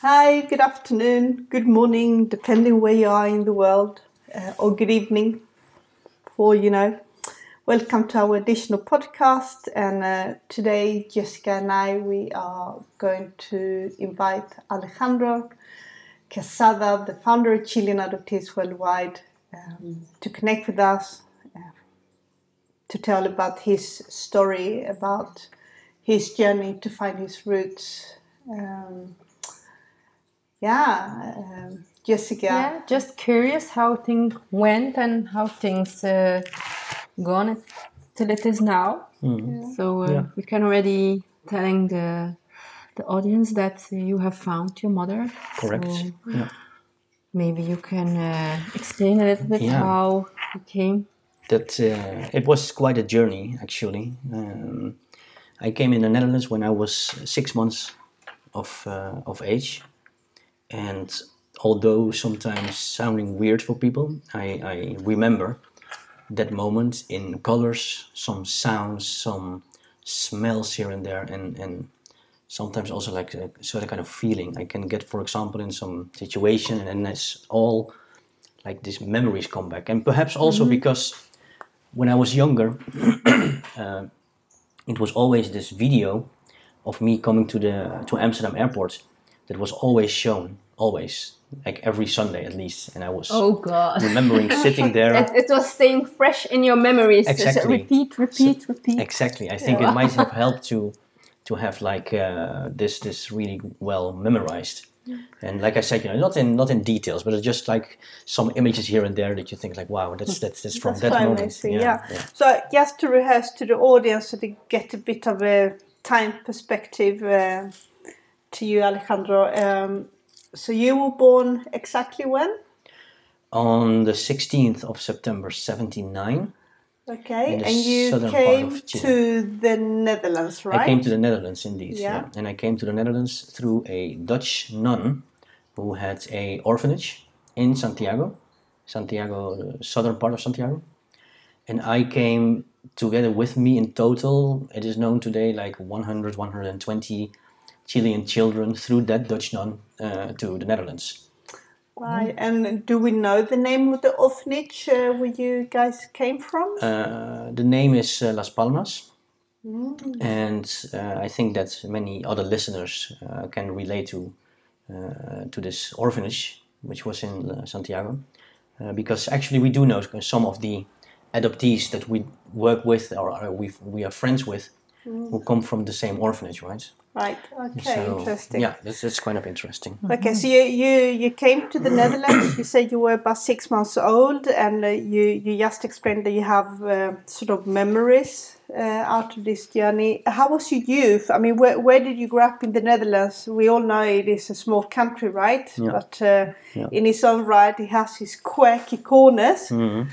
Hi, good afternoon, good morning, depending where you are in the world, uh, or good evening for you know. Welcome to our additional podcast, and uh, today Jessica and I we are going to invite Alejandro Quezada, the founder of Chilean Adoptees Worldwide, um, to connect with us uh, to tell about his story, about his journey to find his roots. Um, yeah, um, Jessica. Yeah, just curious how things went and how things uh, gone till it is now. So uh, Yeah. we can already telling the the audience that uh, you have found your mother. Correct. So Yeah. maybe you can uh, explain a little bit Yeah. how you came. That uh, it was quite a journey actually. Um, I came in the Netherlands when I was six months of uh, of age, and although sometimes sounding weird for people, I, I remember that moment in colors, some sounds, some smells here and there, and and sometimes also like a certain kind of feeling I can get, for example, in some situation, and then it's all like these memories come back, and perhaps also because when I was younger, uh, it was always this video of me coming to the to Amsterdam airport that was always shown, always like every Sunday at least, and I was Oh God. remembering sitting there. It, it was staying fresh in your memories. It's a Exactly. repeat, repeat, repeat. Exactly. I think it might have helped to to have like uh, this this really well memorized. And like I said, you know, not in not in details, but it's just like some images here and there that you think like, wow, that's that's, that's from That's that quite moment. amazing, yeah. So just to rehearse to the audience so they get a bit of a time perspective uh, to you, Alejandro. Um, so you were born exactly when? On the 16th of September, 79, Okay, and you came to the Netherlands, right? I came to the Netherlands indeed. Yeah. And I came to the Netherlands through a Dutch nun who had a orphanage in Santiago, Santiago, the southern part of Santiago. And I came together with me in total, it is known today like 100, 120 Chilean children through that Dutch nun uh, to the Netherlands. Right, and do we know the name of the orphanage uh, where you guys came from? Uh, the name is uh, Las Palmas. Mm. and uh, I think that many other listeners uh, can relate to uh, to this orphanage, which was in Santiago, uh, because actually we do know some of the adoptees that we work with or we we are friends with, who come from the same orphanage, right? Right, okay, So, interesting. Yeah, that's kind of interesting. Okay, so you, you, you came to the Netherlands. You said you were about six months old, and uh, you you just explained that you have uh, sort of memories uh, out of this journey. How was your youth? I mean, where, where did you grow up in the Netherlands? We all know it is a small country, right? Yeah. But uh, Yeah. in its own right, it has its quirky corners. Mhm.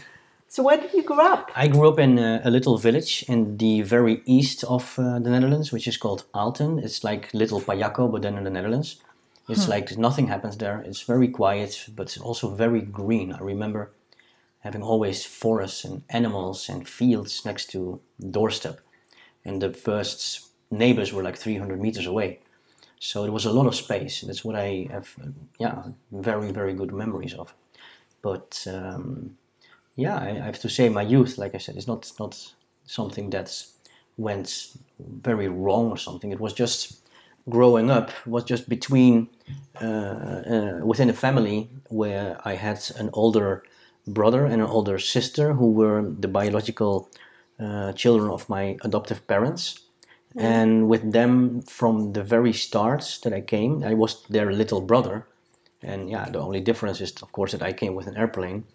So where did you grow up? I grew up in a, a little village in the very east of uh, the Netherlands, which is called Aalten. It's like Little Payaco, but then in the Netherlands. It's like nothing happens there. It's very quiet, but also very green. I remember having always forests and animals and fields next to doorstep. And the first neighbors were like 300 meters away. So there was a lot of space. That's what I have, yeah, very, very good memories of. But um, yeah, I, I have to say, my youth, like I said, is not not something that went very wrong or something. It was just growing up was just between uh, uh, within a family where I had an older brother and an older sister who were the biological uh, children of my adoptive parents. And with them from the very start that I came, I was their little brother. And yeah, the only difference is, of course, that I came with an airplane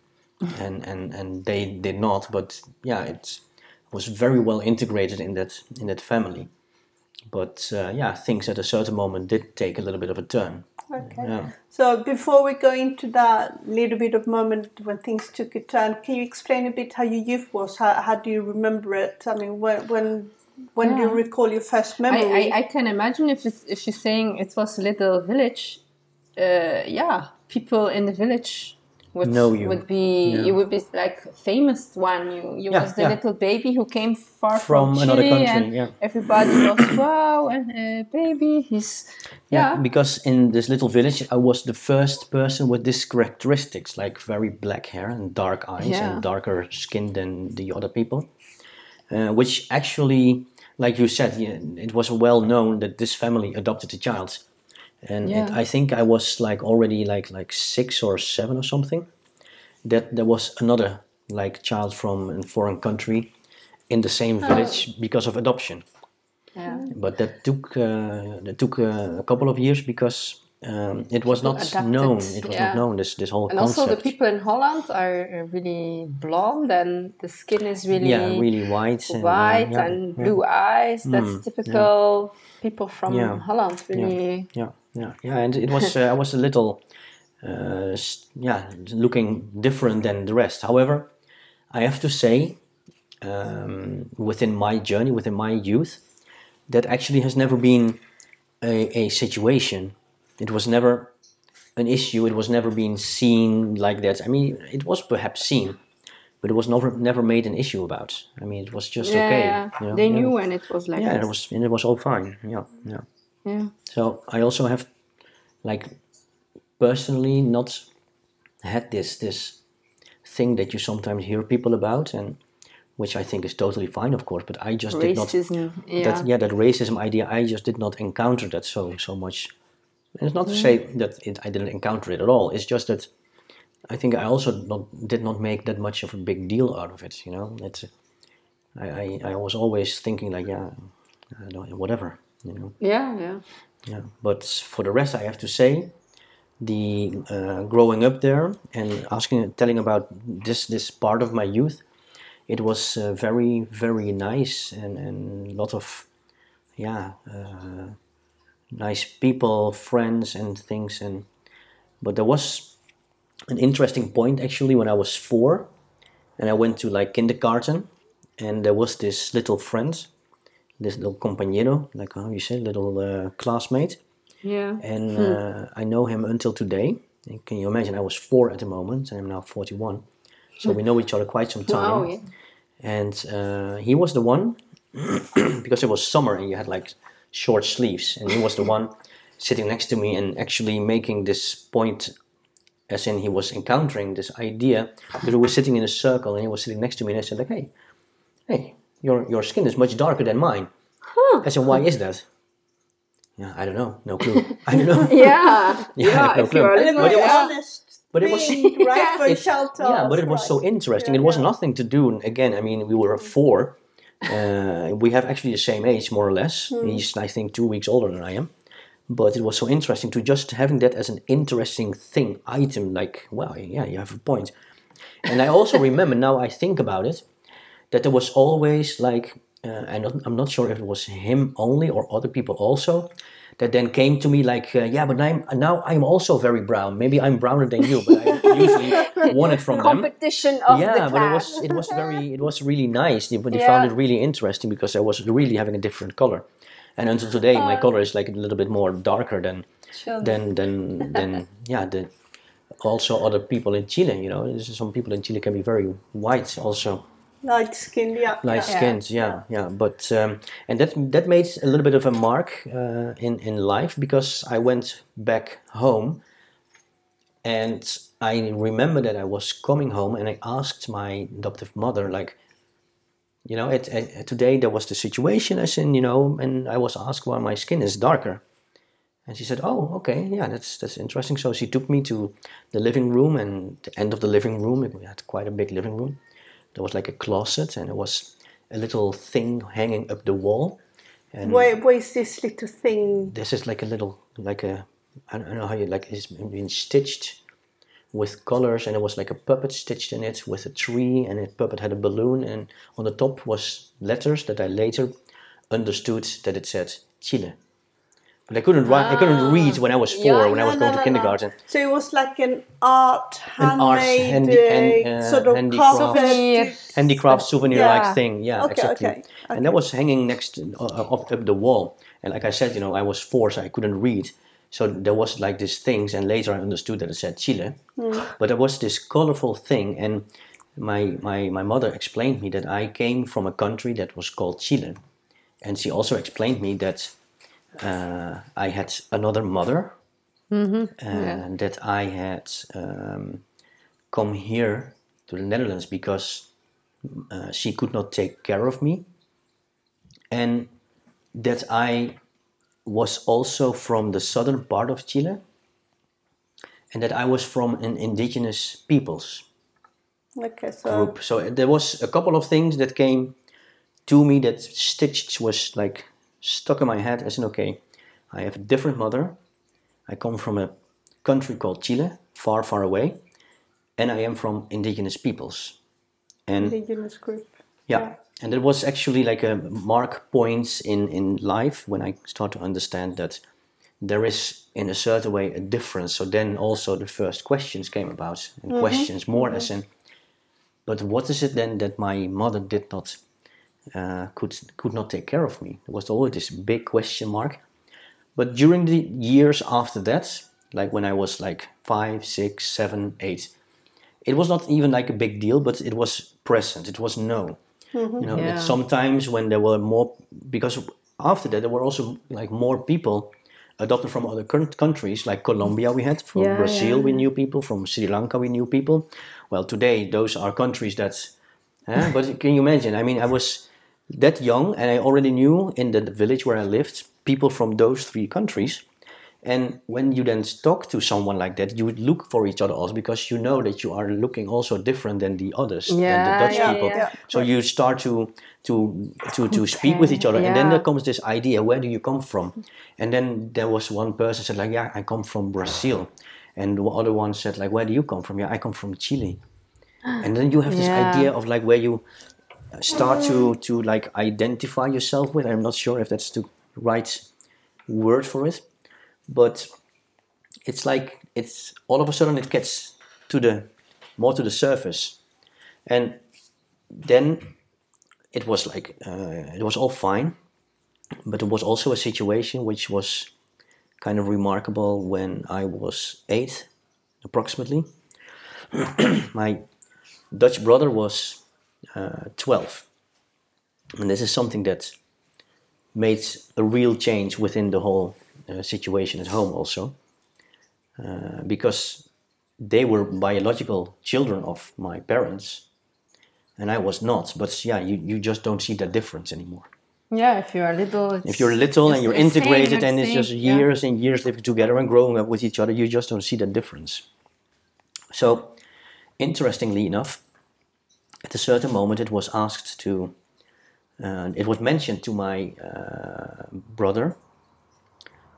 and and and they did not but yeah it was very well integrated in that in that family but uh, yeah things at a certain moment did take a little bit of a turn Okay. yeah So before we go into that little bit of moment when things took a turn, can you explain a bit how your youth was? How, how do you remember it? I mean, when when when do you recall your first memory? I, I can imagine if it's, if she's saying it was a little village. Uh, yeah, people in the village would know you. would be Yeah. you would be like famous one. You you Yeah, was the yeah. little baby who came far From from, another Chile country, and yeah. everybody was wow and uh, baby he's yeah, because in this little village I was the first person with these characteristics, like very black hair and dark eyes and darker skin than the other people. Uh, which actually, like you said, it was well known that this family adopted a child, and it, I think I was like already like like six or seven or something. That there was another like child from a foreign country in the same village because of adoption yeah. but that took uh, that took uh, a couple of years because um, it was not adapted, known. It was yeah. not known this this whole And also the people in Holland are really blonde and the skin is really, yeah, really white, and, uh, white yeah, and yeah, blue eyes. That's Mm, typical people from Yeah. Holland. Really, Yeah, yeah, yeah, and it was uh, I was a little uh, yeah looking different than the rest. However, I have to say, um, within my journey, within my youth, that actually has never been a, a situation. It was never an issue. It was never been seen like that. I mean, it was perhaps seen, but it was never never made an issue about. I mean, it was just yeah, okay. yeah. you know, they yeah. knew when it was like Yeah, it was and it was all fine. Yeah, yeah. Yeah. So I also have, like, personally not had this this thing that you sometimes hear people about, and which I think is totally fine, of course. But I just did not racism. yeah. that yeah that racism idea. I just did not encounter that so so much. And it's not to say mm. that it, I didn't encounter it at all. It's just that I think I also not, did not make that much of a big deal out of it. You know, it's I I, I was always thinking like yeah, I don't, whatever. You know. yeah, yeah. Yeah, but for the rest, I have to say, the uh, growing up there and asking, telling about this this part of my youth, it was uh, very very nice and and lot of, yeah, uh, nice people, friends and things and, but there was an interesting point actually when I was four, and I went to like kindergarten, and there was this little friend, this little compañero, like how you say, little uh, classmate Yeah. and uh, I know him until today. And can you imagine? I was four at the moment, and I'm now 41, so we know each other quite some time. Wow, yeah. And uh, he was the one because it was summer and you had like short sleeves, and he was the one sitting next to me and actually making this point, as in he was encountering this idea because we were sitting in a circle and he was sitting next to me, and I said like, "Hey, hey, your your skin is much darker than mine." Huh. I said, "Why is that?" Yeah, I don't know. No clue. I don't know. Yeah. Yeah, have no clue. are a little, But it was- honest but it was- right? For It- child yeah, but it was so interesting. Yeah, it was yeah. nothing to do. and Again, I mean, we were four. Uh, we have actually the same age, more or less. He's, I think, two weeks older than I am. But it was so interesting to just having that as an interesting thing, item. Like, wow, yeah, you have a point. And I also remember now I think about it, that there was always like, uh, I'm, not, I'm not sure if it was him only or other people also, that then came to me like, uh, yeah, but I'm, now I'm also very brown. Maybe I'm browner than you, but I usually won it from them Competition of the yeah, but it was it was very it was really nice. They, they Yeah. found it really interesting because I was really having a different color, and until today my color is like a little bit more darker than Children. than than than yeah the also other people in Chile. You know, some people in Chile can be very white also light skinned, yeah. light yeah. skins yeah yeah but um, and that that made a little bit of a mark uh, in in life because I went back home and I remember that I was coming home and I asked my adoptive mother like you know at, at, today there was the situation as in you know and I was asked why my skin is darker and she said oh okay yeah that's that's interesting so she took me to the living room and the end of the living room we had quite a big living room there was like a closet and there was a little thing hanging up the wall and Where, where's this little thing? this is like a little like a I don't know how you like it's been stitched with colors and it was like a puppet stitched in it with a tree and the puppet had a balloon and on the top was letters that I later understood that it said Chile. But I couldn't write I couldn't read when I was four Yeah, when I was No, going no, to no, no. kindergarten. So it was like an art, An art handmade, handi- hand- uh, uh, sort of handicraft. carved- Souvenir. handicraft souvenir like Yeah. thing yeah Okay, exactly okay, and that was hanging next to, uh, up, up the wall and like i said you know i was four so i couldn't read So there was like these things, and later I understood that it said Chile. But there was this colorful thing, and my, my, my mother explained me that I came from a country that was called Chile. And she also explained me that uh, I had another mother, and that I had um, come here to the Netherlands because uh, she could not take care of me, and that I was also from the southern part of Chile, and that I was from an indigenous peoples Okay, so group. So there was a couple of things that came to me that stitched was like stuck in my head as an okay, I have a different mother. I come from a country called Chile, far, far away, and I am from indigenous peoples. And indigenous group. yeah, and it was actually like a mark points in in life when I start to understand that there is in a certain way a difference. So then also the first questions came about, and mm-hmm. questions more as mm-hmm. in, but what is it then that my mother did not uh, could could not take care of me? There was always this big question mark. But during the years after that, like when I was like five, six, seven, eight, it was not even like a big deal, but it was present. It was no. You know, Yeah. sometimes when there were more, because after that there were also like more people adopted from other countries, like Colombia we had, from Yeah, Brazil yeah. we knew people, from Sri Lanka we knew people. Well, today those are countries that, eh, but can you imagine? I mean, I was that young and I already knew in the village where I lived people from those three countries. And when you then talk to someone like that, you would look for each other also because you know that you are looking also different than the others, than the Dutch yeah, people. yeah. So you start to to to to speak with each other, and then there comes this idea: where do you come from? And then there was one person said like, yeah, I come from Brazil, and the other one said like, where do you come from? Yeah, I come from Chile. And then you have this Yeah. idea of like where you start to to like identify yourself with. I'm not sure if that's the right word for it, but it's like it's all of a sudden it gets to the more to the surface, and then it was like uh, it was all fine, but there was also a situation which was kind of remarkable when I was eight, approximately. My Dutch brother was 12. And this is something that made a real change within the whole uh, situation at home, also. Uh, because they were biological children of my parents, and I was not. But yeah, you, you just don't see that difference anymore. Yeah, if you are little. If you're little and you're same, integrated and it's just yeah. years and years living together and growing up with each other, you just don't see that difference. So, interestingly enough, at a certain moment it was asked to, uh, it was mentioned to my uh, brother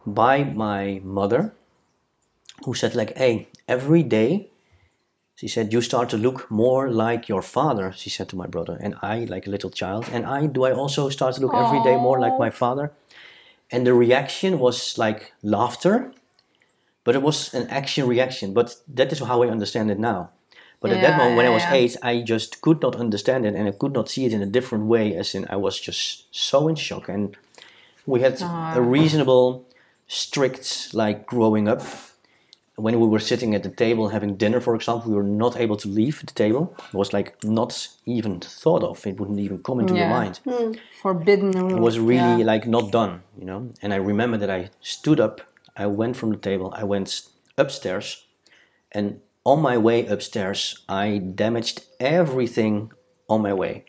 by my mother, who said like, "Hey, every day." She said, "You start to look more like your father." She said to my brother, and I, like a little child, and I do. I also start to look every day more like my father. And the reaction was like laughter, but it was an action reaction. But that is how I understand it now. But at that moment, when I was yeah. eight, I just could not understand it, and I could not see it in a different way. As in, I was just so in shock, and we had a reasonable, strict like growing up. When we were sitting at the table having dinner, for example, we were not able to leave the table. It was like not even thought of. It wouldn't even come into your Yeah. mind Forbidden. it was really yeah. like not done, you know. And I remember that I stood up, I went from the table, I went upstairs, and on my way upstairs, I damaged everything on my way,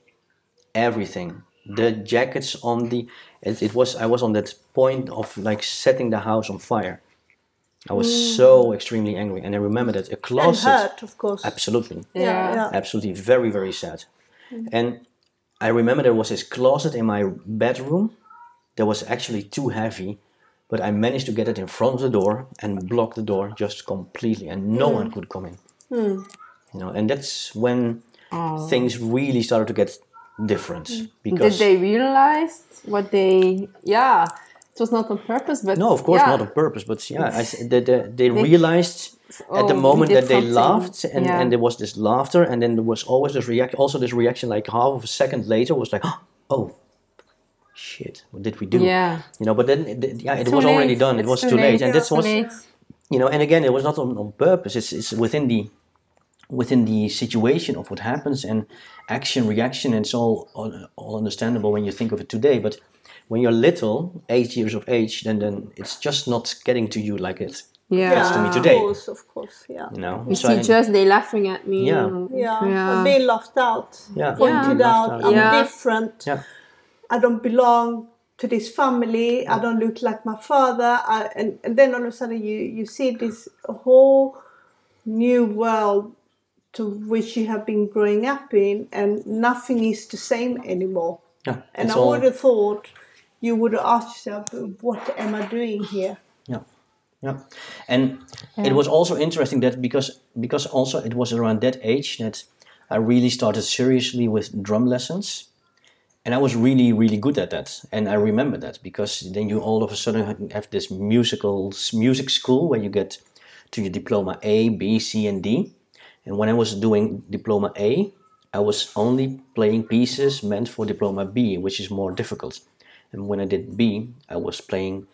everything. The jackets on the, it, it was I was on that point of like setting the house on fire. I was mm. so extremely angry, and I remember that a And closet. hurt, of course. Absolutely Yeah, yeah. absolutely very very sad mm. and i remember there was this closet in my bedroom that was actually too heavy but i managed to get it in front of the door and block the door just completely and no one hmm. could come in hmm. you know and that's when Oh. things really started to get different hmm. Because Did they realize what they? Yeah, it was not on purpose, but no of course yeah. not on purpose but yeah I, they, they, they realized at the Oh, moment that they something. laughed and, Yeah. and there was this laughter and then there was always this reaction also this reaction like half of a second later was like oh shit, what did we do? Yeah. You know, but then it, it- yeah, it Too was already late. done. It was too too late, late. and this was late. you know and again it was not on, on purpose it's, it's within the within the situation of what happens and action reaction and it's all, all all understandable when you think of it today but when you're little eight years of age then then it's just not getting to you like it Yeah. to me today of today. course, of course, yeah. you know You So see, I- just they laughing at me. Yeah. and- Yeah, Yeah. being left out, yeah pointed left out, out. I'm Yeah. different, yeah I don't belong to this family, I don't look like my father, I, and, and then all of a sudden you, you see this whole new world to which you have been growing up in, and nothing is the same anymore. yeah And I all would have thought you would have asked yourself, what am I doing here? Yeah, yeah, and it was also interesting that because because also it was around that age that I really started seriously with drum lessons, and I was really really good at that, and I remember that because then you all of a sudden have this musical music school where you get to your diploma A, B, C, and D, and when I was doing diploma A, I was only playing pieces meant for diploma B, which is more difficult, and when I did B, I was playing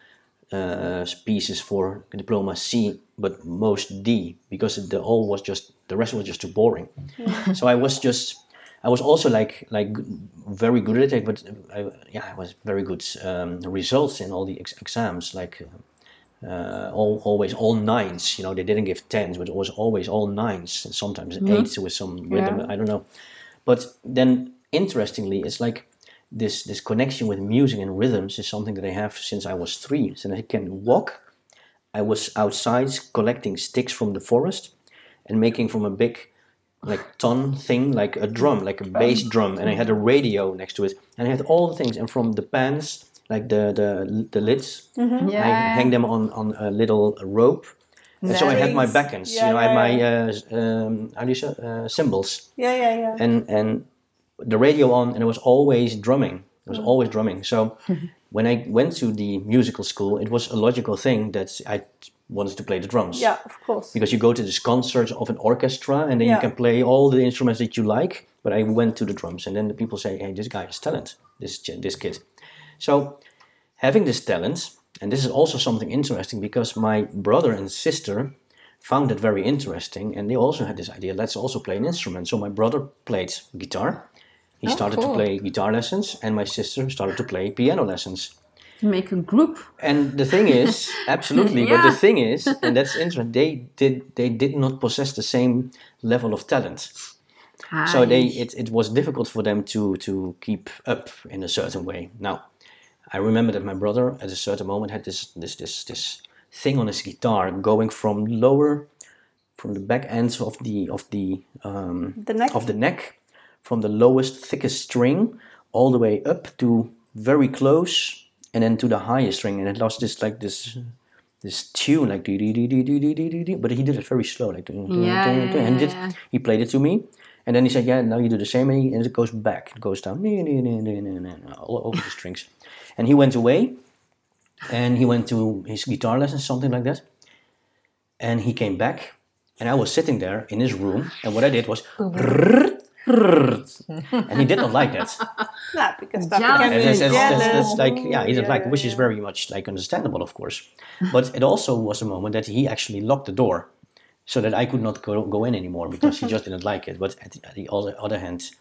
uh, pieces for diploma C, but most D because the whole was just the rest was just too boring. so I was just I was also like like very good at it, but I, yeah, I was very good um, results in all the ex- exams. Like uh, all, always all nines. You know, they didn't give tens, but it was always all nines, and sometimes eights with some rhythm. Yeah. I don't know. But then, interestingly, it's like this this connection with music and rhythms is something that I have since I was three. Since I can walk, I was outside collecting sticks from the forest and making from a big like ton thing like a drum like a bass drum and i had a radio next to it and i had all the things and from the pans like the the, the lids i Yeah. hang them on on a little rope. And so i had my Strings. backends Yeah, you know i had my uh, um, how do you say uh, cymbals. Yeah, yeah, yeah. and and the radio on and it was always drumming. It was always drumming. So when i went to the musical school it was a logical thing that i wanted to play the drums. Yeah, of course. because you go to this concert of an orchestra and then Yeah. you can play all the instruments that you like but i went to the drums and then the people say hey this guy has talent this this kid. So having this talent and this is also something interesting because my brother and sister found it very interesting and they also had this idea let's also play an instrument. So my brother played guitar. He Oh, started to play guitar lessons and my sister started to play piano lessons Make a group. and the thing is, absolutely. But the thing is, and that's interesting. They did they did not possess the same level of talent. So they it, it was difficult for them to to keep up in a certain way. Now, I remember that my brother at a certain moment had this this this this thing on his guitar going from lower from the back ends of the of the um, The neck. of the neck from the lowest thickest string all the way up to very close and then to the highest string and it lost this like this this tune like dee dee dee dee dee dee dee dee but he did it very slow like dun, dun, Yeah, dun, yeah, dun, and did, he played it to me and then he said yeah now you do the same and, he, and it goes back it goes down nee, nee, nee, nee, nee, nee, nee, all over the strings. And he went away and he went to his guitar lessons something like that and he came back and I was sitting there in his room and what I did was and he did not like that Yeah, because Jealous. that and that's, that's, that's, jealous. that's like yeah he didn't Yeah, like it, which is very much like understandable of course. But it also was a moment that he actually locked the door so that I could not go, go in anymore because he just didn't like it. But at the, at the other, other hand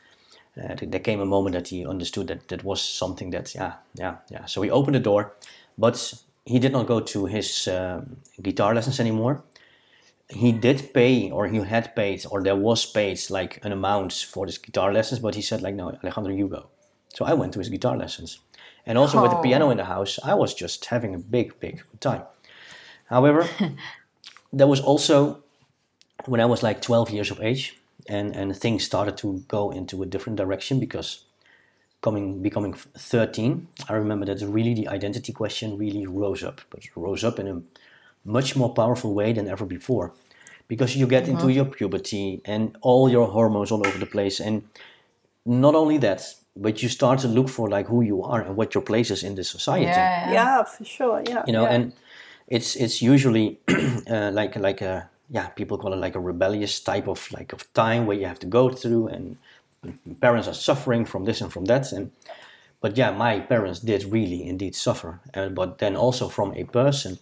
uh, there came a moment that he understood that that was something that yeah yeah yeah. So he opened the door but he did not go to his um, guitar lessons anymore he did pay or he had paid or there was paid like an amount for his guitar lessons but he said like no alejandro you go. So i went to his guitar lessons. And also with the Oh. piano in the house i was just having a big big time. However there was also when i was like 12 years of age and and things started to go into a different direction because coming becoming 13 i remember that really the identity question really rose up but rose up in a much more powerful way than ever before because you get into your puberty and all your hormones all over the place and not only that but you start to look for like who you are and what your place is in this society Yeah. Yeah, for sure. Yeah. you know yeah. and it's it's usually uh, like like a yeah people call it like a rebellious type of like of time where you have to go through and parents are suffering from this and from that and but yeah, my parents did really indeed suffer. Uh, but then also from a person,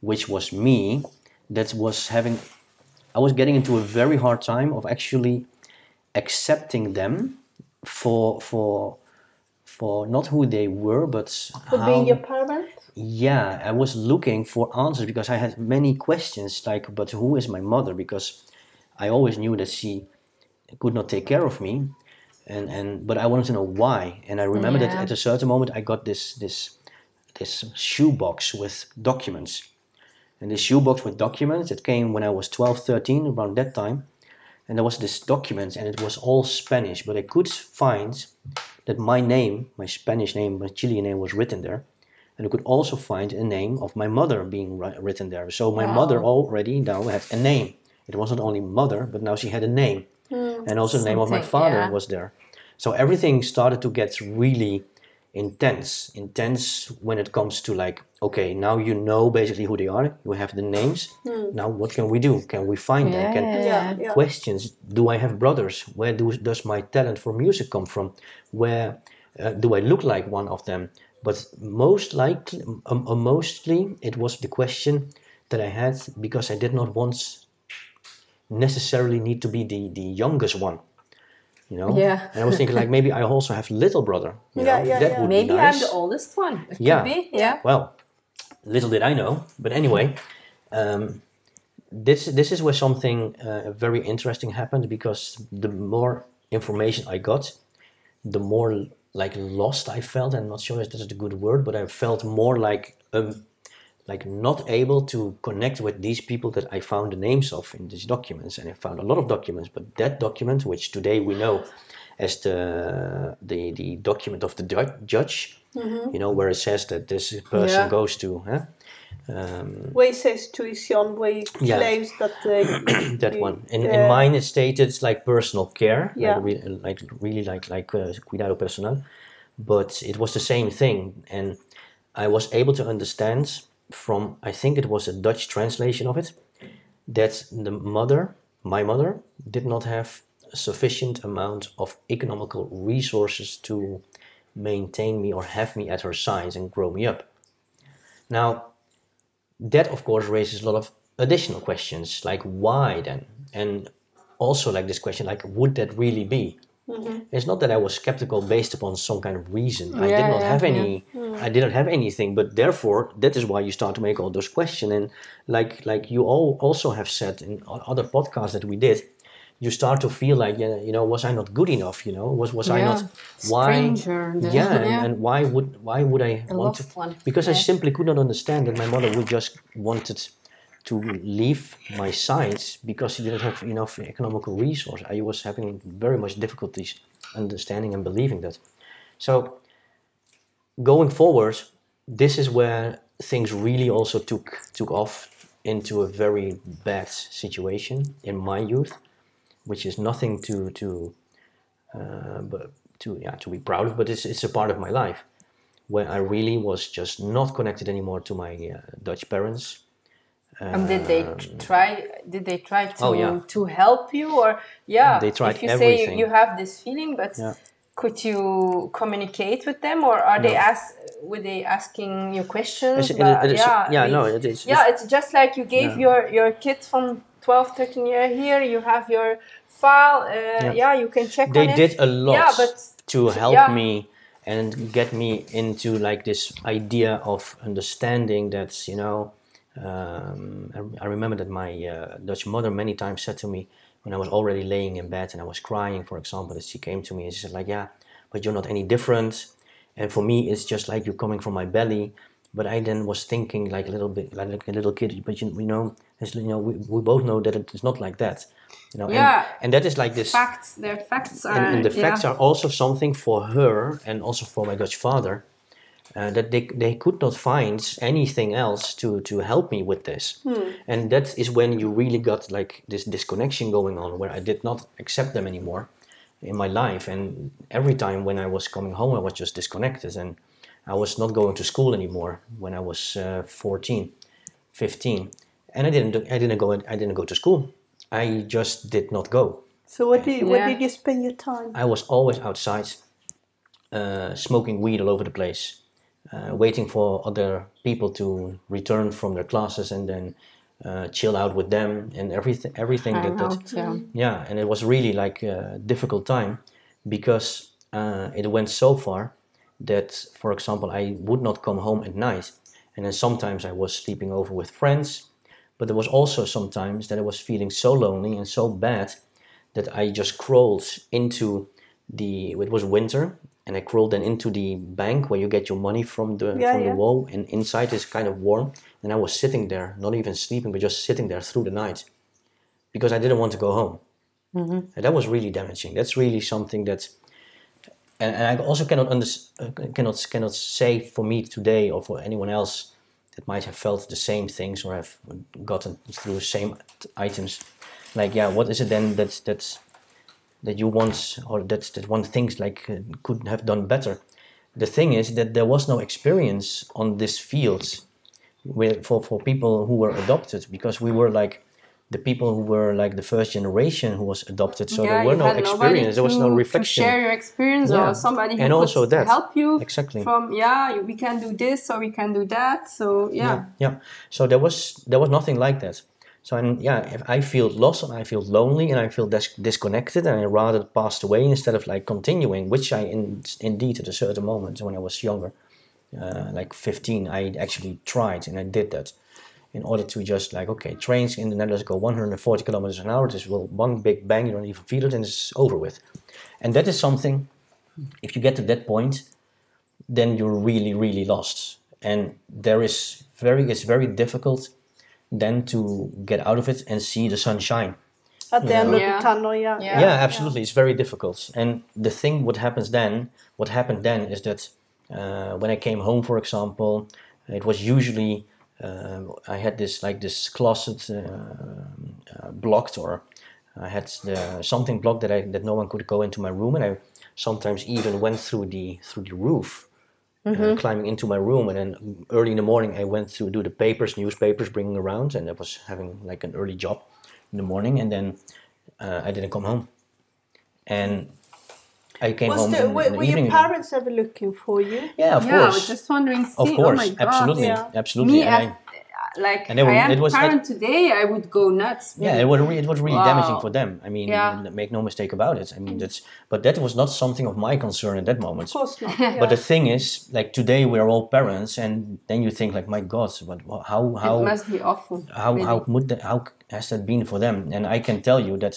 which was me, that was having, I was getting into a very hard time of actually accepting them for for for not who they were, but For how, being your parent? yeah, I was looking for answers because I had many questions like, but who is my mother? Because I always knew that she could not take care of me, and and but I wanted to know why. And I remember that at a certain moment I got this this this shoebox with documents, and this shoebox with documents it came when I was 12, 13, around that time, and there was this document and it was all Spanish, but I could find that my name, my Spanish name, my Chilean name was written there and I could also find a name of my mother being written there. So my mother already now had a name. It wasn't only mother, but now she had a name, hmm, and also the name of my father yeah. was there. So everything started to get really intense, intense when it comes to like, okay, now you know basically who they are. You have the names. Now what can we do? Can we find them? Can, Yeah, yeah. questions do i have brothers where do, does my talent for music come from where uh, do i look like one of them but most likely um, uh, mostly it was the question that i had because i did not want necessarily need to be the, the youngest one you know Yeah. and i was thinking like maybe i also have little brother you Yeah, know? yeah, that yeah. would Maybe be I'm the oldest one. It Yeah. could be. Yeah. Well, little did I know, but anyway, um, this this is where something uh, very interesting happened because the more information I got, the more like lost I felt. I'm not sure if that is a good word, but I felt more like um, like not able to connect with these people that I found the names of in these documents, and I found a lot of documents. But that document, which today we know as the the, the document of the ju- judge, you know, where it says that this person Yeah. goes to, huh? um, Where he says to his son, where he Yeah. claims that uh, that one. In, uh, in mine, it stated like personal care, Yeah. like, re- like really like like uh, cuidado personal, but it was the same thing, and I was able to understand from I think it was a Dutch translation of it that the mother, my mother, did not have a sufficient amount of economical resources to maintain me or have me at her side and grow me up. Now, that of course raises a lot of additional questions like why then and also like this question like would that really be Mm-hmm. it's not that i was skeptical based upon some kind of reason Yeah, i did not yeah, have yeah. any mm. i didn't have anything but therefore that is why you start to make all those questions and like like you all also have said in other podcasts that we did you start to feel like yeah, you know was i not good enough you know was was i not why Stranger. the- yeah, and, and why would why would I A want to? one. Because I simply could not understand that my mother would just wanted to leave my science because he didn't have enough economical resource. I was having very much difficulties understanding and believing that. So going forward, this is where things really also took took off into a very bad situation in my youth, which is nothing to to uh, but to yeah to be proud of, but it's it's a part of my life where I really was just not connected anymore to my uh, Dutch parents. And did they try? Did they try to Um, Oh, yeah. to help you, or yeah? They tried if you everything. say you have this feeling, but Yeah. could you communicate with them, or are they ask? Were they asking you questions? It's- it- But it yeah, yeah, we- no, it is- Yeah, it's just like you gave Yeah. your your kid from 12, 13 year here. You have your file. Uh, yeah. you can check They on it. did a lot Yeah, but to help me and get me into like this idea of understanding that you know um, I, I remember that my uh, Dutch mother many times said to me when I was already laying in bed and I was crying for example that she came to me and she said like yeah but you're not any different and for me it's just like you're coming from my belly but I then was thinking like a little bit like, a little kid but you, you know as, you know we, we both know that it's not like that you know and- Yeah. and, that is like this facts. Their facts are. and, and the facts yeah. are also something for her and also for my Dutch father uh, that they, they could not find anything else to, to help me with this. And that is when you really got like this disconnection going on where I did not accept them anymore in my life. And every time when I was coming home, I was just disconnected and I was not going to school anymore when I was uh, 14, 15. And I didn't, I didn't go, I didn't go to school. I just did not go. So where did where Yeah. did you spend your time? I was always outside. uh, smoking weed all over the place, uh, waiting for other people to return from their classes and then uh, chill out with them and everything. Everything that, that yeah. yeah, and it was really like a difficult time because uh, it went so far that, for example, I would not come home at night, and then sometimes I was sleeping over with friends, but there was also sometimes that I was feeling so lonely and so bad that I just crawled into the. It was winter, and I crawled then into the bank where you get your money from the Yeah, from yeah. the wall, and inside is kind of warm, and I was sitting there, not even sleeping, but just sitting there through the night, because I didn't want to go home. And that was really damaging. That's really something that, and, and I also cannot under, uh, cannot cannot say for me today or for anyone else that might have felt the same things or have gotten through the same t- items. Like, yeah, what is it then that that's that you want or that that one thinks like uh, could have done better? The thing is that there was no experience on this field with, for for people who were adopted because we were like the people who were like the first generation who was adopted so there were no experience there was no reflection To share your experience Yeah. or somebody who And could also that. help you exactly from yeah, we can do this or we can do that. So yeah. yeah yeah so there was there was nothing like that so and yeah if i feel lost and i feel lonely and i feel dis- disconnected and i rather passed away instead of like continuing which i in, indeed at a certain moment when i was younger uh, like 15 i actually tried and i did that in order to just like okay trains in the netherlands go 140 kilometers an hour this will one big bang you don't even feel it and it's over with. And that is something if you get to that point then you're really really lost. And there is very it's very difficult then to get out of it and see the sunshine At the Yeah. end of Yeah. the tunnel, yeah. Yeah. yeah, absolutely it's very difficult and the thing what happens then what happened then is that uh, when i came home for example it was usually um, i had this like this closet uh, uh, blocked or i had the, something blocked that i that no one could go into my room and i sometimes even went through the through the roof uh, climbing into my room and then early in the morning i went to do the papers newspapers bringing around and i was having like an early job in the morning and then uh, i didn't come home and i came Was home the, in, were, in the were your parents ever looking for you? yeah of yeah, I was just wondering. of course oh my God. absolutely Yeah. absolutely Me and I, like And it I am it was- parent today, I would go nuts. yeah it was, it was really Wow. damaging for them i mean Yeah. make no mistake about it i mean that's but that was not something of my concern at that moment Of course not. Yeah. But the thing is, like today we are all parents, and then you think like, my God, but wha- how it how must be awful. how really. how would that, how has that been for them? And I can tell you that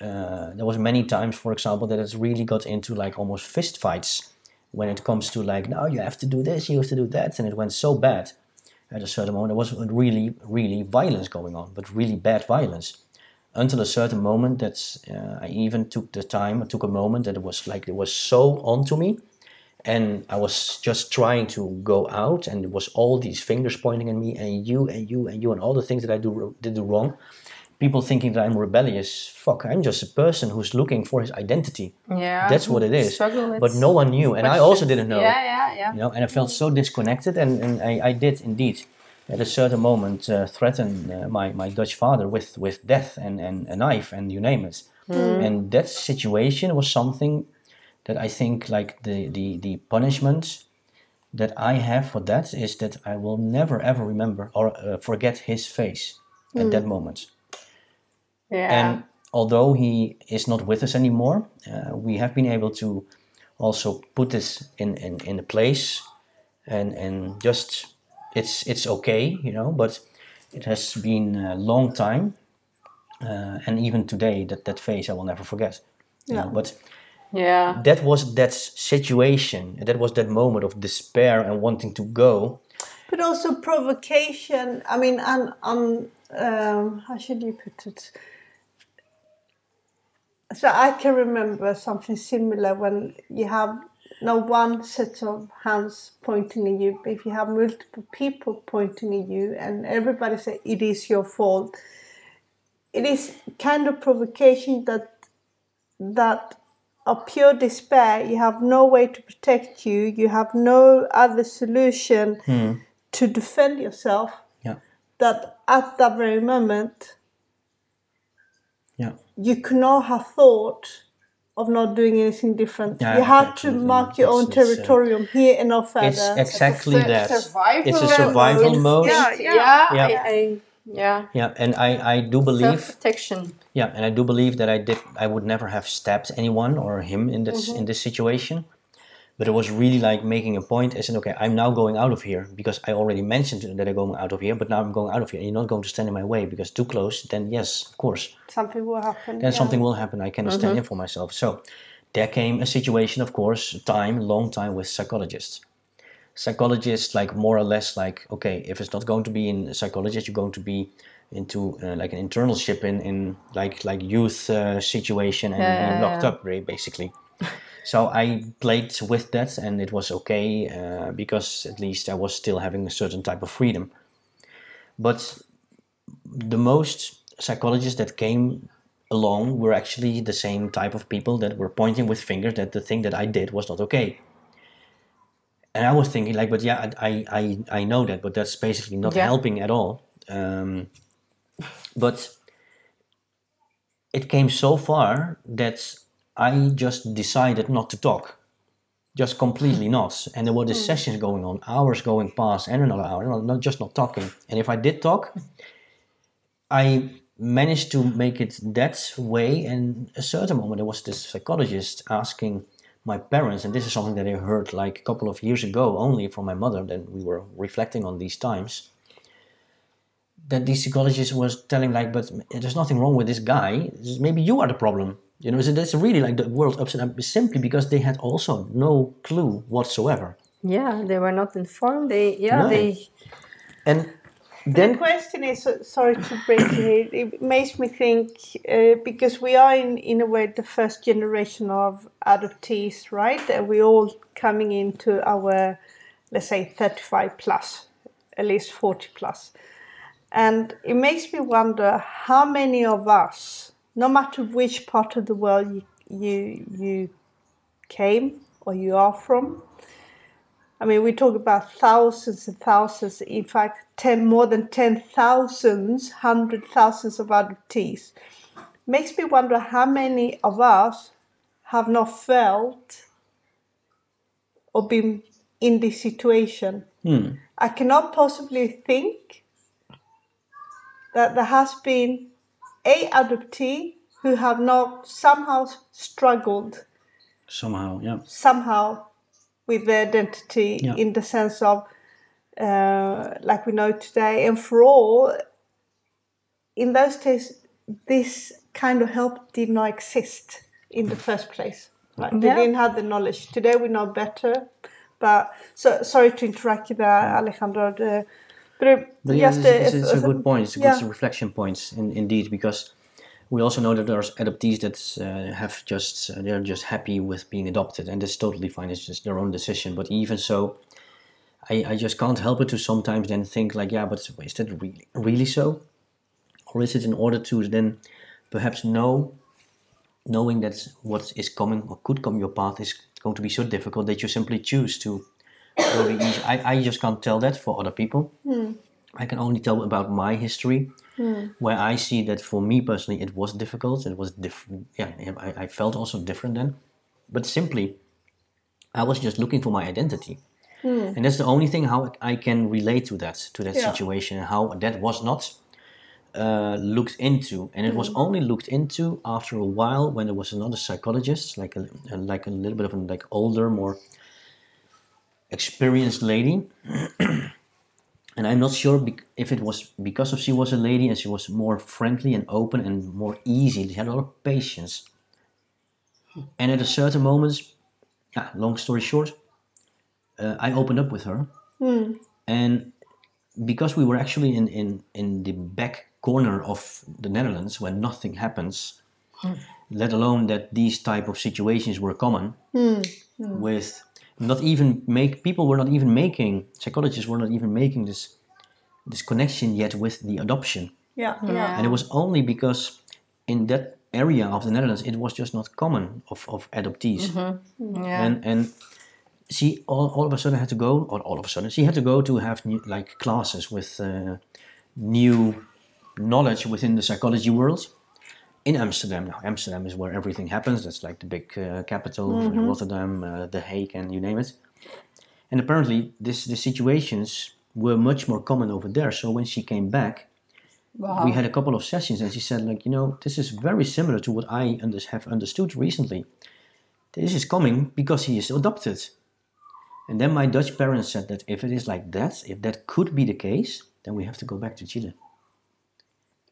uh, there was many times, for example, that it's really got into like almost fist fights when it comes to like, no, you have to do this, you have to do that, and it went so bad at a certain moment. There was really really violence going on, but really bad violence. Until a certain moment that uh, I even took the time, I took a moment that it was like it was so onto me, and I was just trying to go out, and it was all these fingers pointing at me, and you, and you, and you, and all the things that I do did wrong. People thinking that I'm rebellious. Fuck, I'm just a person who's looking for his identity. Yeah, That's what it is. Struggle But no one knew, and I also didn't know. Yeah, yeah, yeah. You know, and I felt so disconnected, and, and I, I did indeed, at a certain moment, uh, threaten uh, my, my Dutch father with, with death and, and a knife, and you name it. And that situation was something that I think, like the, the, the punishment that I have for that is that I will never ever remember or uh, forget his face at that moment. Yeah. And although he is not with us anymore, uh, we have been able to also put this in, in, in a place and, and just it's it's okay, you know, but it has been a long time. Uh, and even today, that, that face I will never forget. you know, Yeah. But yeah. that was that situation, that was that moment of despair and wanting to go. But also provocation. I mean, and um, um, how should you put it? So I can remember something similar when you have no one set of hands pointing at you, but if you have multiple people pointing at you, and everybody say it is your fault, it is kind of provocation that that of pure despair. You have no way to protect you. You have no other solution hmm. to defend yourself. Yeah, That at that very moment you could not have thought of not doing anything different. Yeah, you have to mark your own It's- it's, uh, territorium here and no further. It's exactly Sur- that. Survival It's a mode. survival mode. Yeah, Yeah, yeah. Yeah. I, I, yeah. Yeah, and I, I do believe Self-protection. Yeah, and I do believe that I did. I would never have stabbed anyone or him in this in this situation, but it was really like making a point. I said, okay, I'm now going out of here because I already mentioned that I'm going out of here, but now I'm going out of here. And you're not going to stand in my way because too close. Then yes, of course, Something will happen. then yeah. something will happen. I cannot stand in for myself. So there came a situation, of course, time, long time with psychologists. Psychologists, like more or less, like okay, if it's not going to be in psychologist, you're going to be into uh, like an internalship in in like like youth uh, situation and Yeah, yeah, locked up, basically. So I played with that, and it was okay uh, because at least I was still having a certain type of freedom. But the most psychologists that came along were actually the same type of people that were pointing with fingers that the thing that I did was not okay. And I was thinking, like, but yeah, I, I, I know that, but that's basically not Yeah. helping at all. Um, but it came so far that I just decided not to talk. Just completely hmm. not. And there were these hmm. sessions going on, hours going past, and another hour, not, not just not talking. And if I did talk, I managed to make it that way. And a certain moment, there was this psychologist asking my parents, and this is something that I heard like a couple of years ago only from my mother. Then we were reflecting on these times. That the psychologist was telling like, but there's nothing wrong with this guy. Maybe you are the problem. You know, so that's really like the world upside down simply because they had also no clue whatsoever. Yeah, they were not informed. They yeah No. they And then The question is, uh, sorry to break it, it makes me think, uh, because we are in, in a way the first generation of adoptees, right? And we're all coming into our, let's say, 35 plus, at least 40 plus. And it makes me wonder how many of us, no matter which part of the world you, you, you came or you are from, I mean, we talk about thousands and thousands, in fact, 10, more than ten thousands, hundred thousands of adoptees. Makes me wonder how many of us have not felt or been in this situation. hmm, I cannot possibly think that there has been a adoptee who have not somehow struggled somehow, yeah. somehow with their identity Yeah. in the sense of uh, like we know today. And for all in those days this kind of help did not exist in the first place. Like they didn't have the knowledge. Today we know better but so sorry to interrupt you there alejandro. The, but, But yeah, uh, this is a good point. It's a yeah. good reflection point, in, indeed, because we also know that there's adoptees that uh, have just uh, they're just happy with being adopted, and that's totally fine. It's just their own decision. But even so, I, I just can't help it to sometimes then think like, yeah, but is that really really so, or is it in order to then perhaps know, knowing that what is coming or could come your path is going to be so difficult that you simply choose to go the easy. I, I just can't tell that for other people. Hmm. I can only tell about my history, hmm. where I see that for me personally it was difficult. It was different. Yeah, I, I felt also different then, but simply, I was just looking for my identity, hmm. and that's the only thing how I can relate to that to that Yeah. situation and how that was not uh, looked into, and it was only looked into after a while when there was another psychologist, like a, a like a little bit of an like older, more experienced lady. and I'm not sure if it was because of she was a lady and she was more friendly and open and more easy. She had a lot of patience. And at a certain moment, yeah, long story short, uh, I opened up with her, hmm. and because we were actually in, in, in the back corner of the Netherlands where nothing happens, hmm. let alone that these type of situations were common, hmm. with not even make people were not even making psychologists were not even making this this connection yet with the adoption, yeah hmm. yeah. And it was only because in that area of the Netherlands it was just not common of, of adoptees. Mm-hmm. Mm-hmm. Yeah. And and she all, all of a sudden had to go or all of a sudden she had to go to have new, like classes with uh, new knowledge within the psychology world in Amsterdam. Now, Amsterdam is where everything happens. That's like the big uh, capital, Rotterdam, uh, The Hague, and you name it. And apparently, this the situations were much more common over there. So when she came back, Wow. we had a couple of sessions, and she said, like, you know, this is very similar to what I under- have understood recently. This is coming because he is adopted. And then my Dutch parents said that if it is like that, if that could be the case, then we have to go back to Chile.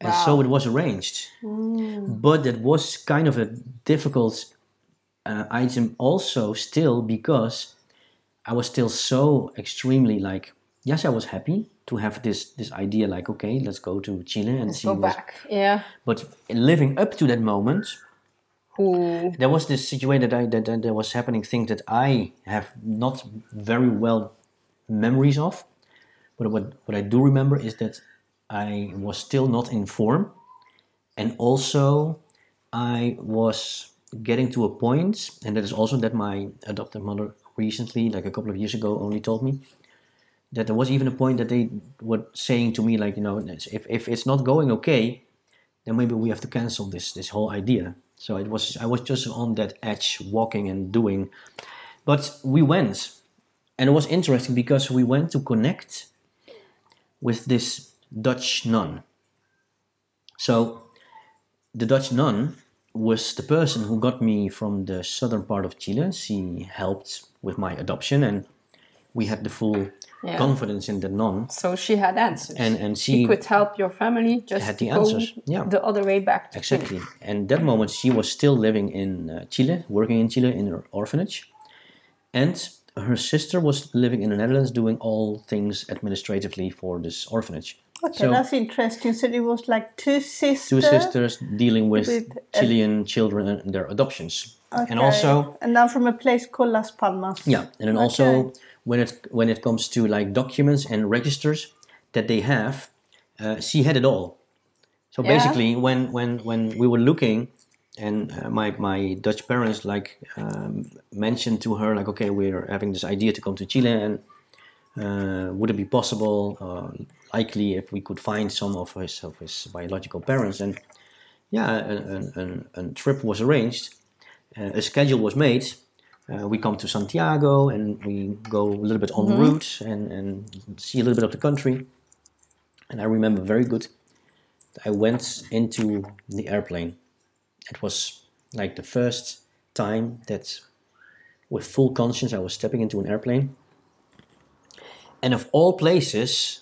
And so it was arranged. But that was kind of a difficult uh, item also still because I was still so extremely like, yes, I was happy to have this this idea like, okay, let's go to Chile and Let's see go back. Yeah. But living up to that moment, Who? there was this situation that I that, that there was happening things that I have not very well memories of. But what what I do remember is that I was still not in form. and also I was getting to a point, and that is also that my adopted mother recently, like a couple of years ago, only told me that there was even a point that they were saying to me like you know if, if it's not going okay then maybe we have to cancel this this whole idea. So it was i was just on that edge walking and doing. But we went. And it was interesting because we went to connect with this dutch nun so the dutch nun was the person who got me from the southern part of chile she helped with my adoption and we had the full Yeah. confidence in the nun So she had answers. and and she she could help your family just had the answers, yeah. the other way back. To Chile. Exactly. And that moment, she was still living in uh, Chile, working in Chile in her orphanage. And her sister was living in the Netherlands doing all things administratively for this orphanage. Okay, So- that's interesting. So it was like two sisters. Two sisters dealing with, With, uh, Chilean children and their adoptions. Okay. And also, and now from a place called Las Palmas. yeah, and then Okay. also when it when it comes to like documents and registers that they have, uh, she had it all. So Yeah. basically, when when when we were looking, and uh, my my Dutch parents like um, mentioned to her like, okay, we're having this idea to come to Chile, and would it be possible, uh, likely, if we could find some of his of his biological parents? And yeah, a, a, a, a trip was arranged, uh, a schedule was made. Uh, we come to Santiago and we go a little bit en route and, and see a little bit of the country. And I remember very good. I went into the airplane. It was like the first time that, with full conscience, I was stepping into an airplane. And of all places,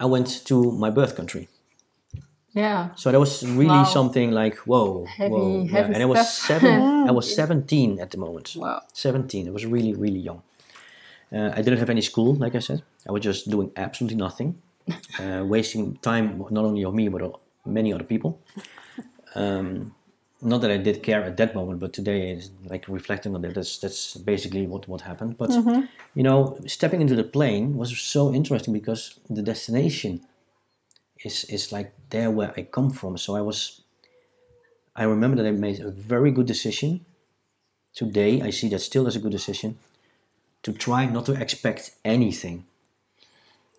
I went to my birth country. Yeah. So that was really Wow. something like whoa, Heavy- whoa, yeah. And I was seven. I was seventeen at the moment. Wow. 17. I was really, really young. Uh, I didn't have any school, like I said. I was just doing absolutely nothing, uh, wasting time not only of me but of many other people. Um, not that I did care at that moment, but today, like reflecting on that, that's that's basically what what happened. But mm-hmm. you know, stepping into the plane was so interesting because the destination is is like there where I come from. So I was. I remember that I made a very good decision today I see that still as a good decision to try not to expect anything.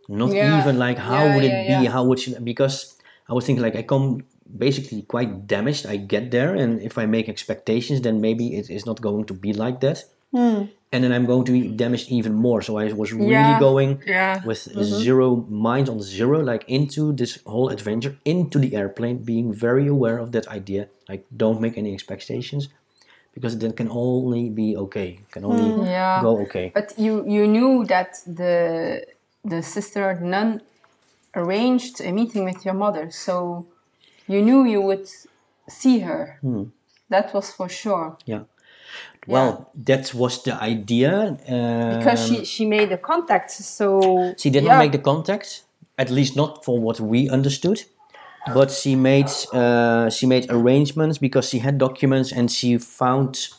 Not Yeah. even like how Yeah, would it yeah, be, how would she because I was thinking like I come basically quite damaged. I get there and if I make expectations then maybe it is not going to be like that. Hmm. And then I'm going to be damaged even more. So I was really Yeah. going Yeah. with mm-hmm. zero mind on zero, like into this whole adventure, into the airplane, being very aware of that idea. Like, don't make any expectations, because then can only be okay. Can only hmm. Yeah. go okay. But you you knew that the the sister nun arranged a meeting with your mother, so you knew you would see her. Hmm. That was for sure Yeah. Well, that was the idea. Um, because she she made the contact. So She did yeah. make the contact, at least not for what we understood. But she made uh, she made arrangements because she had documents and she found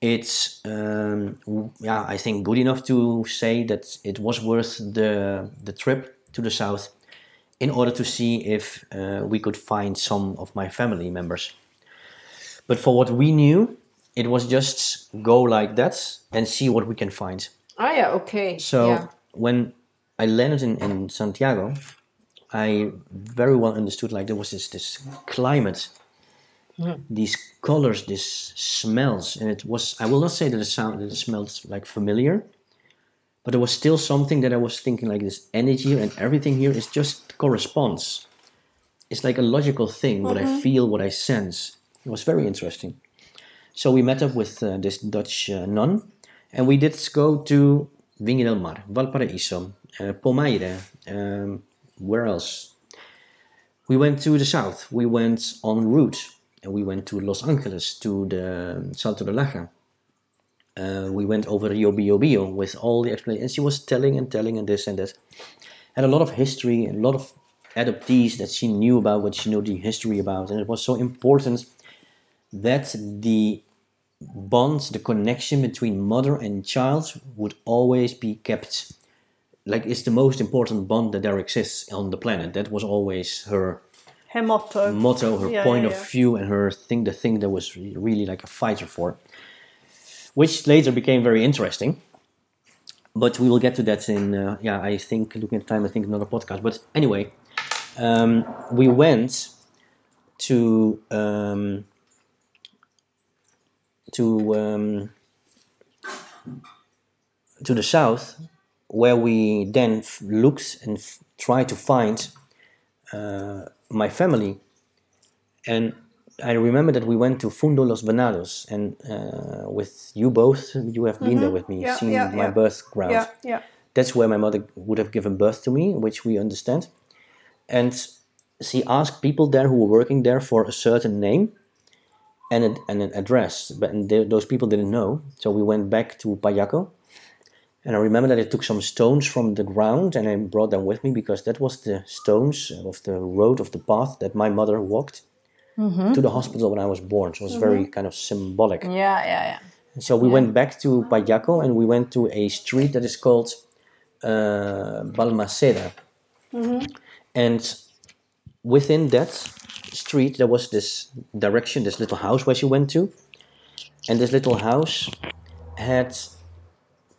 it um, yeah I think good enough to say that it was worth the the trip to the south in order to see if uh, we could find some of my family members. But for what we knew, it was just go like that and see what we can find. Ah yeah, okay. So yeah. when I landed in, in Santiago, I very well understood like there was this this climate these colors, these smells, and it was. I will not say that the sound that it smelled like familiar, but there was still something that I was thinking like this energy and everything here is just corresponds. It's like a logical thing. What I feel, what I sense. It was very interesting. So we met up with uh, this Dutch uh, nun, and we did go to Viña del Mar, Valparaíso, uh, Palmeira. Um, where else? We went to the south. We went en route, and we went to Los Angeles, to the um, Salto de Laja. Uh, we went over Rio Bio Bio with all the explanations. And she was telling and telling and this and that. Had a lot of history and a lot of adoptees that she knew about, what she knew the history about. And it was so important that the bonds, the connection between mother and child would always be kept. Like it's the most important bond that there exists on the planet. That was always her Her motto. motto, her Yeah, point yeah, of view, and her thing, the thing that was really like a fighter for, which later became very interesting. But we will get to that in, uh, yeah, I think, looking at time, I think another podcast. But anyway, um, we went to um, to um, to the south, where we then f- looked and f- tried to find uh, my family. And I remember that we went to Fundo Los Venados, and uh, with you both, you have been there with me, Mm-hmm. Yeah, seen yeah, my yeah. birth ground. Yeah, yeah. That's where my mother would have given birth to me, which we understand. And she asked people there who were working there for a certain name and, a, and an address, but they, those people didn't know. So we went back to Paillaco. And I remember that I took some stones from the ground and I brought them with me because that was the stones of the road of the path that my mother walked Mm-hmm. to the hospital when I was born. So it was very mm-hmm. kind of symbolic. Yeah, yeah, yeah. So we went back to Paillaco and we went to a street that is called uh, Balmaceda. Mm-hmm. And within that street, there was this direction, this little house where she went to. And this little house had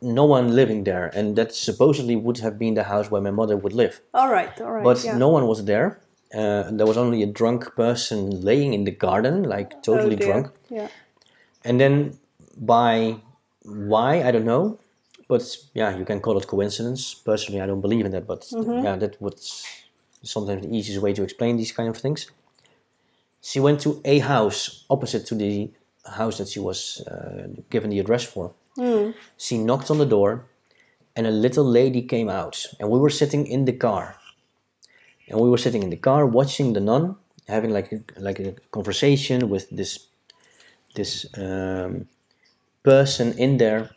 no one living there. And that supposedly would have been the house where my mother would live. All right, all right. But yeah. no one was there. Uh, there was only a drunk person laying in the garden, like Oh, totally dear. drunk. Yeah. And then by why I don't know, but yeah, you can call it coincidence. Personally, I don't believe in that, but yeah, that would sometimes the easiest way to explain these kind of things. She went to a house opposite to the house that she was uh, given the address for. She knocked on the door, and a little lady came out, and we were sitting in the car. And we were sitting in the car watching the nun having like a, like a conversation with this this um, person in there.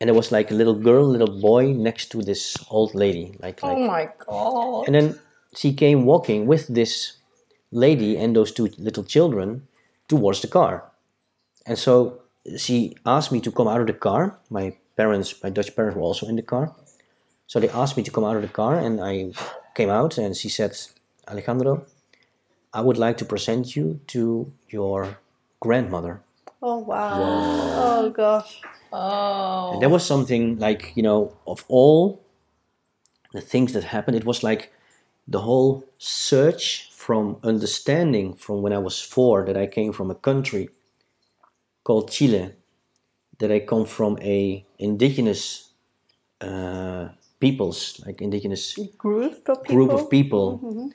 And there was like a little girl, little boy next to this old lady. Like, like Oh my god. and then she came walking with this lady and those two little children towards the car. And so she asked me to come out of the car. My parents, my Dutch parents were also in the car. So they asked me to come out of the car and I came out and she said, Alejandro, I would like to present you to your grandmother. Oh wow. Oh gosh. Oh. And there was something like, you know, of all the things that happened, it was like the whole search from understanding from when I was four that I came from a country called Chile, that I come from a indigenous uh, peoples, like indigenous Group of people. group of people? Mm-hmm.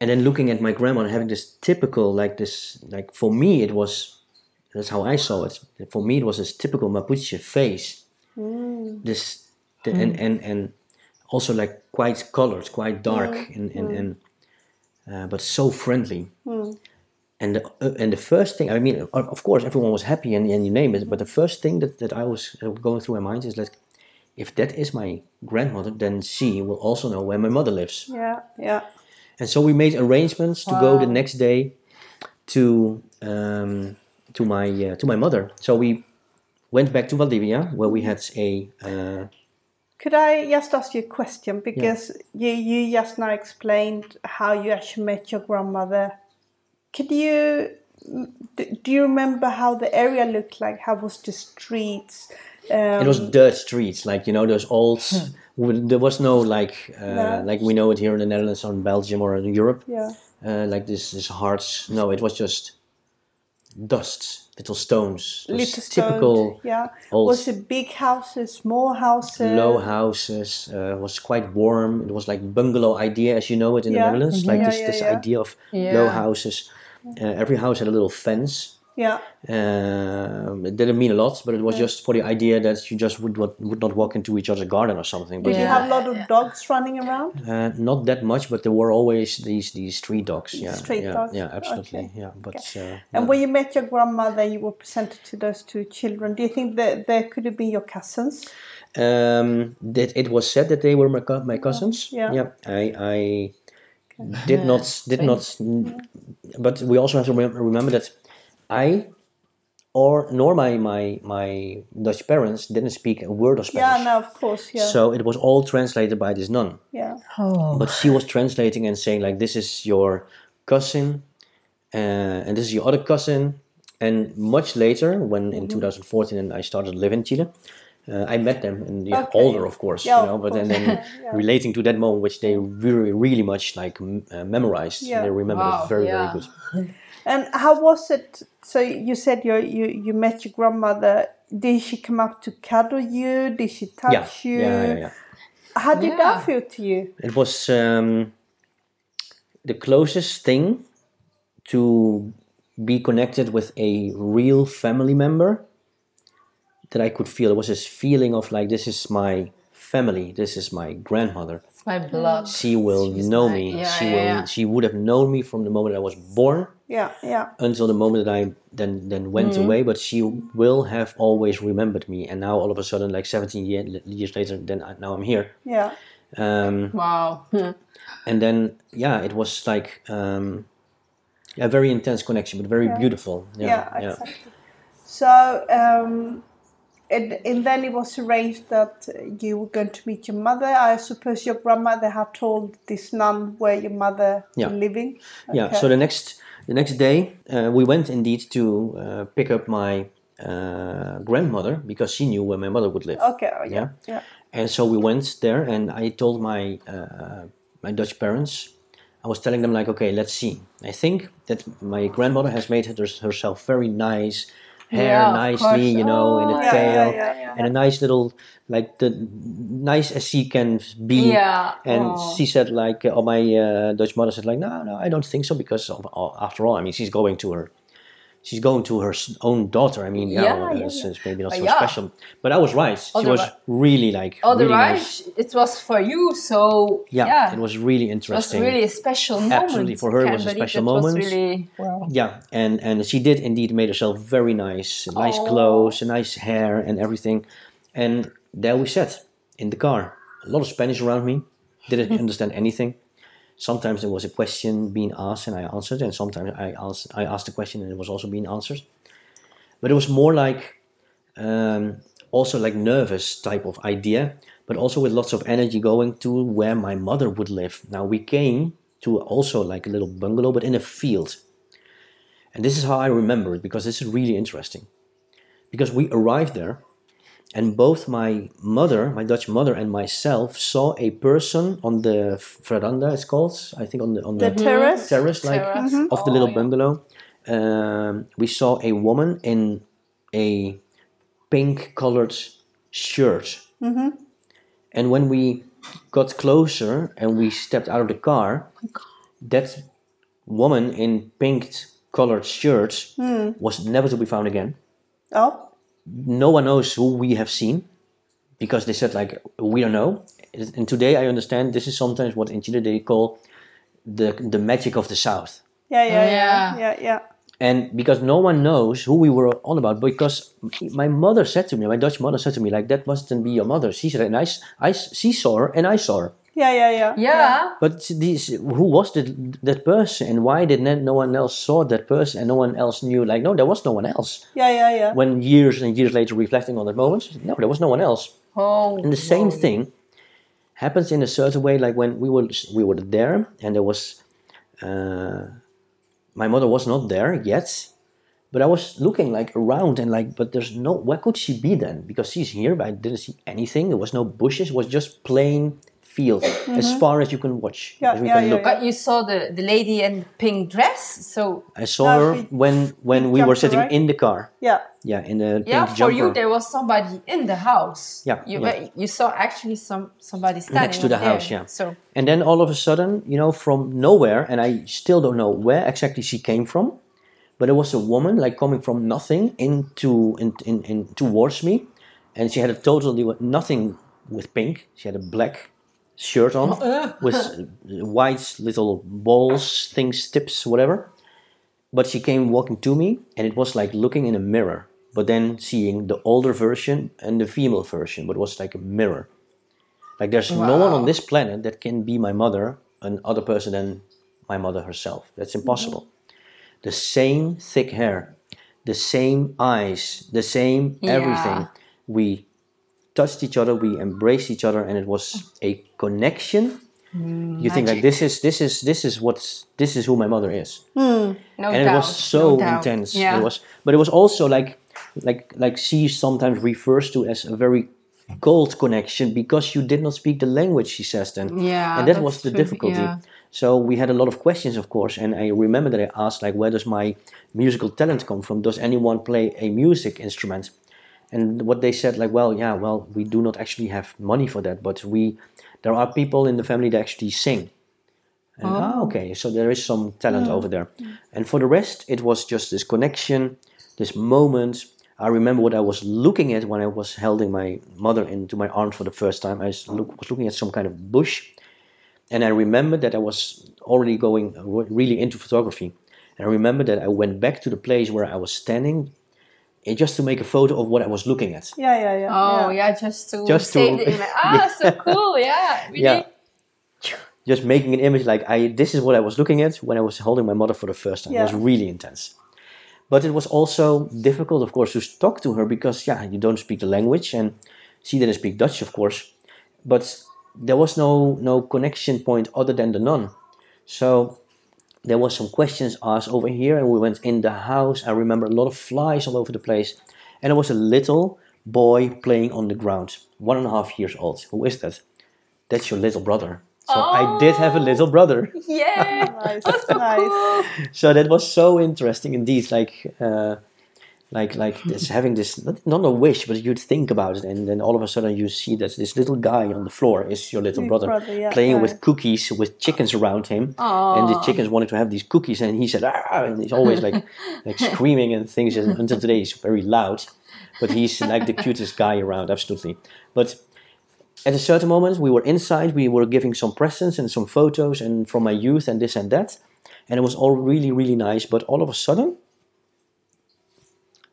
and then looking at my grandma and having this typical like this like for me it was that's how i saw it for me it was this typical mapuche face. Mm. This the, mm. and, and and also like quite colored quite dark mm. and and, and uh, but so friendly. And the, uh, and the first thing i mean of course everyone was happy and, and you name it but the first thing that, that i was going through my mind is like if that is my grandmother then she will also know where my mother lives Yeah, yeah. and so we made arrangements to go the next day to um, to my uh, to my mother. So we went back to Valdivia where we had a uh, Could I just ask you a question? Because you, you just now explained how you actually met your grandmother. Could you do, do you remember how the area looked like? How was the streets? Um, it was dirt streets like you know those old there was no like uh, No. like we know it here in the Netherlands or in Belgium or in Europe. Yeah. Uh, like this, this hard. No, it was just dust, little stones. Little stone. typical Yeah. old Was it big houses, small houses? low houses. Uh, was quite warm. It was like bungalow idea, as you know it in Yeah. the Netherlands. Like Yeah, this, yeah, this idea of low houses. Uh, every house had a little fence. Yeah. Um, it didn't mean a lot, but it was just for the idea that you just would not, would not walk into each other's garden or something. But Did you have a lot of dogs running around? uh, not that much, but there were always these these street dogs. Yeah, Street yeah, dogs, yeah, absolutely. okay. Yeah, but uh, And when you met your grandmother, you were presented to those two children. Do you think that they could have been your cousins? um, that it was said that they were my, co- my cousins. Yeah. I I did not did not, but we also have to remember that I. Or nor my, my my Dutch parents didn't speak a word of Spanish. Yeah, no, of course, yeah, So it was all translated by this nun. yeah, Oh. but she was translating and saying like this is your cousin uh, and this is your other cousin and much later when Mm-hmm. in 2014 and i started to live in chile uh, i met them and yeah, Okay. older of course Yeah, you know of but then, course. then Yeah. relating to that moment which they really really much like uh, memorized Yeah. they remember Wow, it very yeah. very good And how was it? So you said you you you met your grandmother. Did she come up to cuddle you? Did she touch yeah. you? yeah yeah yeah How did Yeah. that feel to you? it was um, the closest thing to be connected with a real family member that I could feel. It was this feeling of like, this is my family, this is my grandmother. It's my blood. She will She's know my- me. yeah, she yeah, will. yeah. She would have known me from the moment I was born Yeah, yeah, until the moment that I then then went Mm-hmm. away. But she will have always remembered me. And now all of a sudden, like 17 year, years later, then I, now I'm here. yeah, Um, Wow. And then yeah it was like um a very intense connection but very Yeah. beautiful yeah, yeah yeah, exactly. So, um, and, and then it was arranged that you were going to meet your mother. I suppose your grandmother had told this nun where your mother Yeah. was living. Yeah, Okay. so the next the next day uh, we went indeed to uh, pick up my uh, grandmother because she knew where my mother would live Okay, oh, yeah, Yeah. yeah, and so we went there and i told my uh, my dutch parents i was telling them like okay let's see i think that my grandmother has made herself very nice hair Yeah, nicely you know in a Oh, yeah, tail yeah, and a nice little like the nice as she can be Yeah. and oh. she said like or my uh, dutch mother said like no no i don't think so because of, uh, after all i mean she's going to her she's going to her own daughter i mean yeah, Yeah, well, yeah, it's, yeah. maybe not so yeah. special but i was right she was really like really Otherwise, nice it was for you, so yeah, yeah, it was really interesting. it was really a special moment. Absolutely, for her it was a special it was moment. really wow. yeah and and she did indeed made herself very nice nice Aw. clothes nice hair and everything and there we sat in the car a lot of spanish around me didn't understand anything sometimes there was a question being asked and i answered and sometimes i asked i asked a question and it was also being answered. But it was more like um, also like nervous type of idea but also with lots of energy going to where my mother would live. Now we came to also like a little bungalow but in a field. And this is how I remember it because this is really interesting. Because we arrived there, and both my mother, my Dutch mother, and myself saw a person on the veranda. It's called, I think, on the on The the terrace. terrace, like Terrace. of the Oh, little yeah. bungalow. Um, we saw a woman in a pink-colored shirt, Mm-hmm. and when we got closer and we stepped out of the car, that woman in pink-colored shirt Hmm. was never to be found again. Oh, No one knows who we have seen because they said like we don't know. And today I understand this is sometimes what in Chile they call the the magic of the south. yeah, yeah, yeah, Yeah. yeah, yeah. And because no one knows who we were on about, because my mother said to me, my Dutch mother said to me, like that mustn't be your mother. She said, and I, s- I s- she saw her, and I saw her. Yeah, yeah, yeah. Yeah. But these, who was that, that person, and why did not, no one else saw that person, and no one else knew? Like, no, there was no one else. Yeah, yeah, yeah. When years and years later, reflecting on that moment, no, there was no one else. Oh. And the same wow. thing happens in a certain way. Like when we were we were there, and there was uh, my mother was not there yet, But I was looking like around and like, but there's no. Where could she be then? Because she's here, but I didn't see anything. There was no bushes. It was just plain field as far as you can watch. Mm-hmm. Yeah, as we yeah, can yeah, look. yeah. But you saw the, the lady in pink dress, so I saw No, her when when we jumper, were sitting right? in the car. Yeah. Yeah, in the yeah, pink for you jumper there was somebody in the house. Yeah, you yeah. you saw actually some somebody standing Next to the there. house, yeah. So And then all of a sudden, you know, from nowhere, and I still don't know where exactly she came from, but it was a woman like coming from nothing into in, in, in towards me, and she had a totally nothing with pink. She had a black shirt on with uh, white little balls, things, tips, whatever. But she came walking to me, and it was like looking in a mirror, but then seeing the older version and the female version, but it was like a mirror. Like there's no one on this planet that can be my mother, an other person than my mother herself. That's impossible. The same thick hair, the same eyes, the same everything. Yeah. We touched each other, we embraced each other, and it was a connection. you think like this is this is this is what's this is who my mother is. Hmm. No and doubt, it was so no intense. Yeah. it was but it was also like like like she sometimes refers to as a very cold connection because you did not speak the language she says then. Yeah, and that was the true, difficulty. Yeah. so we had a lot of questions of course and i remember that i asked like where does my musical talent come from? Does anyone play a music instrument and what they said like well yeah well we do not actually have money for that but we there are people in the family that actually sing and, ah, okay, so there is some talent over there. And for the rest, it was just this connection, this moment. I remember what I was looking at when I was holding my mother into my arms for the first time. I was, look, was looking at some kind of bush. And I remember that I was already going really into photography. And I remember that I went back to the place where I was standing eh, just to make a photo of what I was looking at. Yeah, yeah, yeah. Oh yeah. yeah, just to Just to- the image. Ah, so cool. Yeah, really. Yeah. just making an image like I this is what I was looking at when I was holding my mother for the first time. It was really intense. But it was also difficult, of course, to talk to her because yeah, you don't speak the language and she didn't speak Dutch, of course. But there was no no connection point other than the nun. So there was some questions asked over here and we went in the house. I remember a lot of flies all over the place. And there was a little boy playing on the ground, one and a half years old. Who is that? That's your little brother. So I did have a little brother. Yeah. Nice, That's so nice. cool. So that was so interesting indeed. Like, uh, like, like this having this not, not a wish, but you'd think about it, and then all of a sudden you see that this little guy on the floor is your little Big brother, brother, yeah, playing with cookies with chickens around him, and the chickens wanted to have these cookies, and he said, ah, and he's always like, like screaming and things. And until today, he's very loud, but he's like the cutest guy around, absolutely. But at a certain moment, we were inside, we were giving some presents and some photos and from my youth and this and that. And it was all really, really nice. But all of a sudden,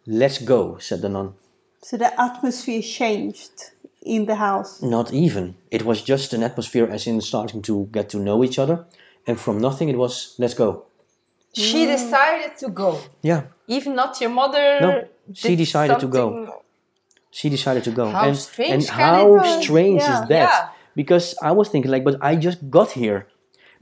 let's go, said the nun. So the atmosphere changed in the house. Not even. It was just an atmosphere as in starting to get to know each other. And from nothing, it was, let's go. She mm. decided to go. Yeah, Even not your mother. No, she did decided to go. she decided to go. How and strange and can how it be? strange Yeah. is that? Yeah. Because I was thinking like, but I just got here.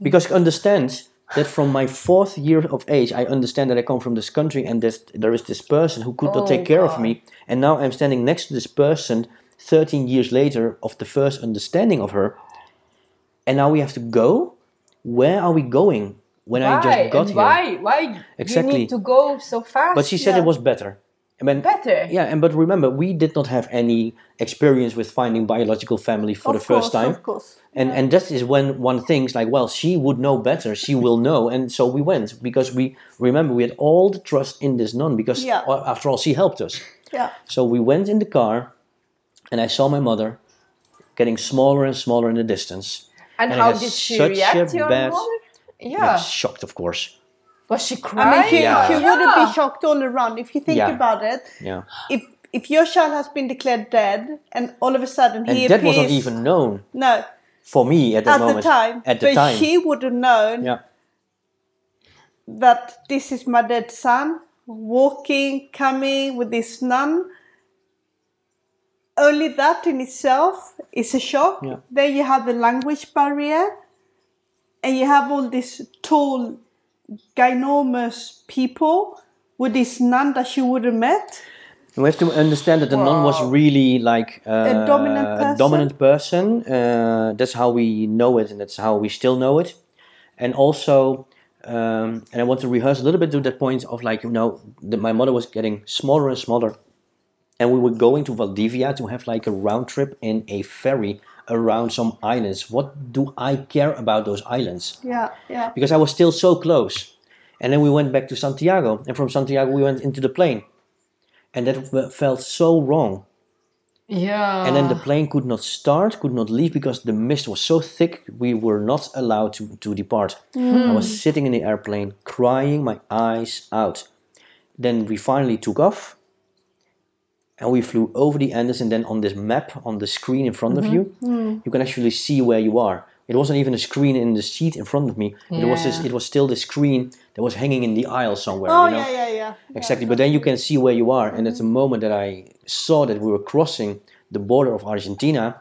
Because mm. understand that from my fourth year of age, I understand that I come from this country and that there is this person who could not Oh, take care of me. And now I'm standing next to this person 13 years later of the first understanding of her. And now we have to go? Where are we going when I just got and here? why? Why Exactly. you need to go so fast? But she said Yeah. it was better. I mean, better. yeah, and but remember, we did not have any experience with finding biological family for of the first course, time, Of course. and and that is when one thinks like, well, she would know better, she will know, and so we went because we remember we had all the trust in this nun because Yeah. after all, she helped us. Yeah. So we went in the car, and I saw my mother getting smaller and smaller in the distance. And, And how did she react, a your bad- mother? Yeah. Yeah, shocked, of course. Was she crying? I mean, she, Yeah. she wouldn't be shocked all around if you think Yeah. about it. Yeah, If if your child has been declared dead and all of a sudden and he that appears, wasn't even known no for me at that at moment. the time, At the time. but time, she would have known yeah. that this is my dead son walking, coming with this nun. Only that in itself is a shock. Yeah. Then you have the language barrier, and you have all these tall, ginormous people with this nun that she would have met. And we have to understand that the nun was really like uh, dominant a dominant person. Uh, that's how we know it, and that's how we still know it. And also, um, and I want to rehearse a little bit to that point of like you know, that my mother was getting smaller and smaller, and we were going to Valdivia to have like a round trip in a ferry around some islands. What do I care about those islands? Yeah, yeah. because I was still so close. And then we went back to Santiago, and from Santiago we went into the plane, and that felt so wrong. Yeah. And then the plane could not start, could not leave because the mist was so thick. We were not allowed to, to depart. I was hmm. sitting in the airplane, crying my eyes out. Then we finally took off, and we flew over the Andes. And then on this map on the screen in front of mm-hmm. you, mm. you can actually see where you are. It wasn't even a screen in the seat in front of me. It was this, it was still the screen that was hanging in the aisle somewhere. Oh you know? yeah, yeah, yeah. Exactly, but then you can see where you are, and at the mm-hmm. moment that I saw that we were crossing the border of Argentina,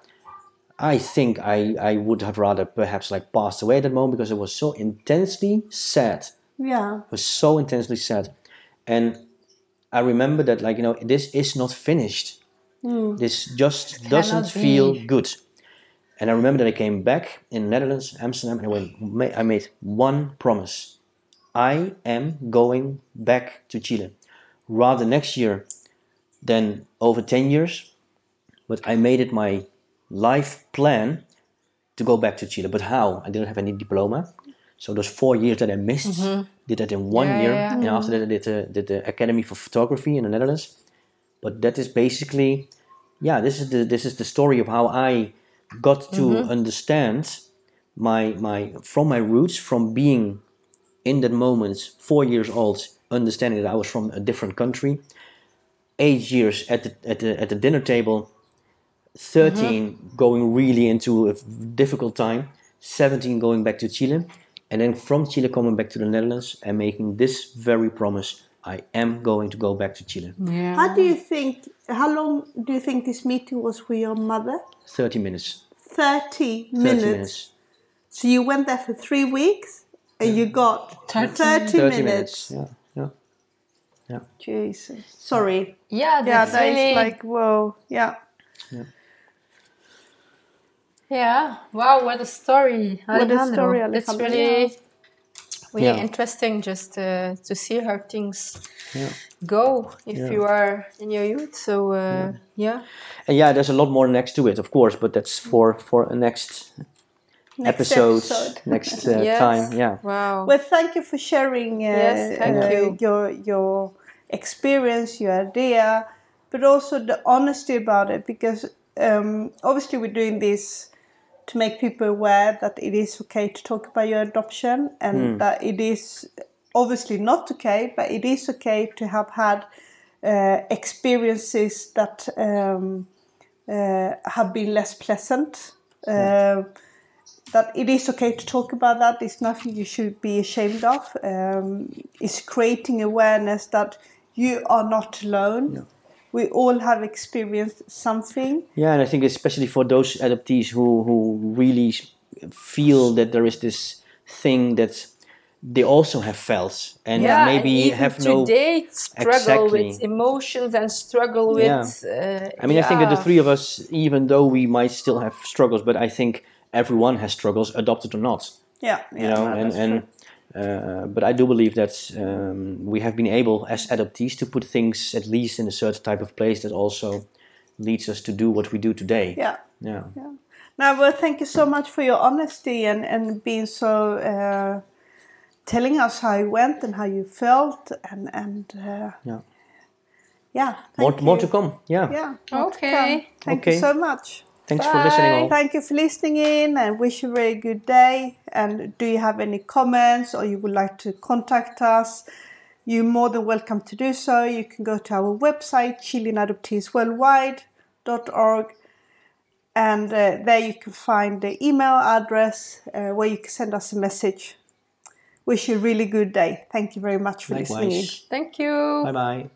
I think I, I would have rather perhaps like passed away at that moment because it was so intensely sad. Yeah. It was so intensely sad, and I remember that like you know this is not finished. Hmm. This just doesn't cannot feel good. And I remember that I came back in Netherlands, Amsterdam, and I went. I made one promise. I am going back to Chile, rather next year than over ten years. But I made it my life plan to go back to Chile. But how? I didn't have any diploma, so those four years that I missed, mm-hmm. Did that in one Yeah, year, yeah, and after that I did, uh, did the Academy for Photography in the Netherlands. But that is basically, yeah, this is the this is the story of how I got to understand my my from my roots from being in that moment four years old understanding that I was from a different country eight years at the at the at the dinner table 13 going really into a difficult time 17 going back to Chile and then from Chile coming back to the Netherlands and making this very promise I am going to go back to Chile Yeah. How do you think? How long do you think this meeting was with your mother? 30 minutes 30 minutes. 30 minutes. minutes So you went there for three weeks and you got 30, 30 30 minutes. minutes yeah yeah Jesus. Sorry. Yeah, Yeah, that's that is really, like, whoa. Yeah. yeah. Wow, what a story. What a story, It's really, really Yeah. interesting just uh, to see how things yeah go if Yeah. you are in your youth. So, uh, yeah. and yeah there's a lot more next to it of course but that's for for a next, Next episode, episode. next uh, Yes. time yeah Wow. Well, thank you for sharing uh, Yes, thank uh, you. your your experience, your idea, but also the honesty about it. Because um, obviously, we're doing this to make people aware that it is okay to talk about your adoption, and that it is obviously not okay, but it is okay to have had uh, experiences that um, uh, have been less pleasant. Uh, that it is okay to talk about that. It's nothing you should be ashamed of. Um, it's creating awareness that you are not alone. We all have experienced something. Yeah, and I think especially for those adoptees who, who really feel that there is this thing that they also have felt and yeah, maybe and have no. today struggle Exactly. with emotions and struggle with. Yeah. Uh, I mean, I think that the three of us, even though we might still have struggles, but I think everyone has struggles, adopted or not. Yeah, You know, and and uh, but I do believe that um, we have been able as adoptees to put things at least in a certain type of place that also leads us to do what we do today. yeah. Yeah. Now, well, thank you so much for your honesty and and being so uh, telling us how it went and how you felt and and uh, Yeah. yeah. More, thank more you. to come. Yeah. Yeah. more Okay. come. Thank Okay. you so much. Thanks for listening Bye. all. Thank you for listening in and wish you a very good day. And do you have any comments or you would like to contact us? You're more than welcome to do so. You can go to our website, chileanadopteesworldwide.org, and uh, there you can find the email address uh, where you can send us a message. Wish you a really good day. Thank you very much for listening in. Thank you. Bye bye.